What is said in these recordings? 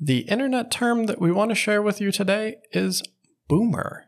The internet term that we want to share with you today is boomer.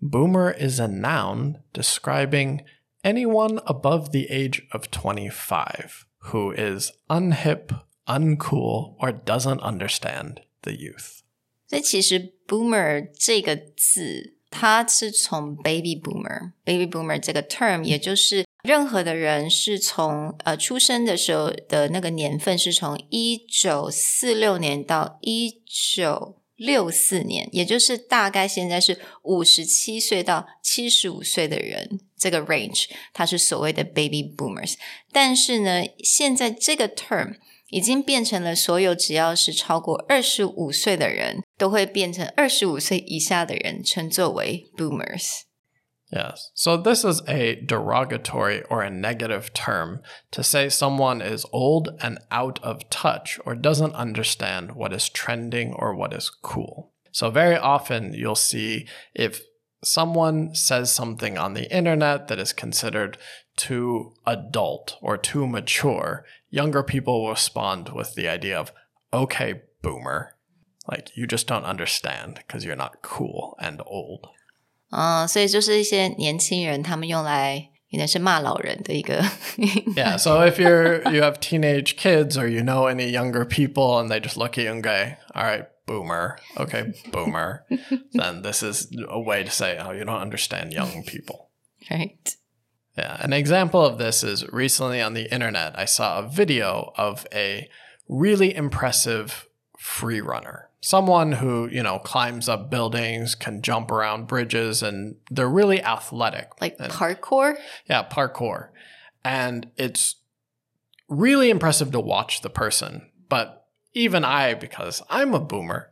Boomer is a noun describing anyone above the age of 25 who is unhip, uncool, or doesn't understand the youth. 所以其实 “boomer” 这个字它是从 baby boomer，baby boomer 这个 term，也就是 任何的人是从呃出生的时候的那个年份是从一九四六年到一九六四年，也就是大概现在是五十七岁到七十五岁的人，这个 range 它是所谓的 baby boomers。但是呢，现在这个 term。已经变成了所有只要是超过二十五岁的人都会变成二十五岁以下的人称作为 boomers。Yes. So this is a derogatory or a negative term to say someone is old and out of touch or doesn't understand what is trending or what is cool. So very often you'll see if someone says something on the internet that is considered too adult or too mature, younger people will respond with the idea of, okay, boomer. Like, you just don't understand because you're not cool and old. 啊、uh,，所以就是一些年轻人，他们用来应该是骂老人的一个。yeah, so if you're you have teenage kids or you know any younger people and they just look at you and go, "All right, boomer, okay, boomer," then this is a way to say, "Oh, you don't understand young people." Right. Yeah, an example of this is recently on the internet, I saw a video of a really impressive free runner. Someone who, you know, climbs up buildings, can jump around bridges, and they're really athletic. Like and, parkour? Yeah, parkour. And it's really impressive to watch the person. But even I, because I'm a boomer,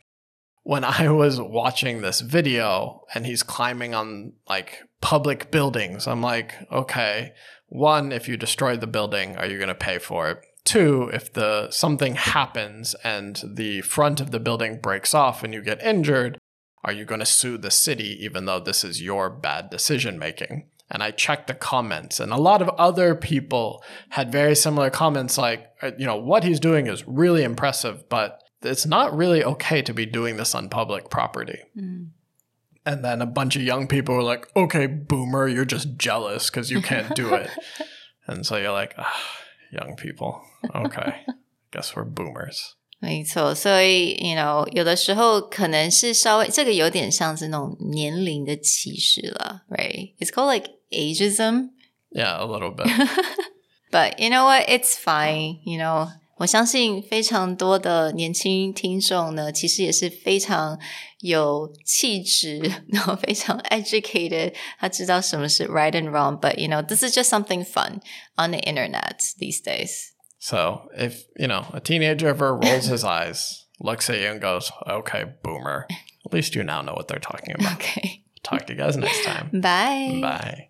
when I was watching this video and he's climbing on like public buildings, I'm like, okay, one, if you destroy the building, are you going to pay for it? Two, if the something happens and the front of the building breaks off and you get injured, are you going to sue the city even though this is your bad decision making? And I checked the comments, and a lot of other people had very similar comments like, uh, you know, what he's doing is really impressive, but it's not really okay to be doing this on public property. Mm. And then a bunch of young people were like, okay, boomer, you're just jealous because you can't do it. and so you're like, ah, young people, okay, guess we're boomers. 没错，所以 you know 有的时候可能是稍微这个有点像是那种年龄的歧视了，right? It's called like ageism. Yeah, a little bit. but you know what? It's fine. You know, 我相信非常多的年轻听众呢，其实也是非常有气质，然后非常 educated，他知道什么是 right and wrong。But you know, this is just something fun on the internet these days. So if you know a teenager ever rolls his eyes, looks at you and goes, "Okay, boomer," at least you now know what they're talking about. Okay. Talk to you guys next time. Bye. Bye.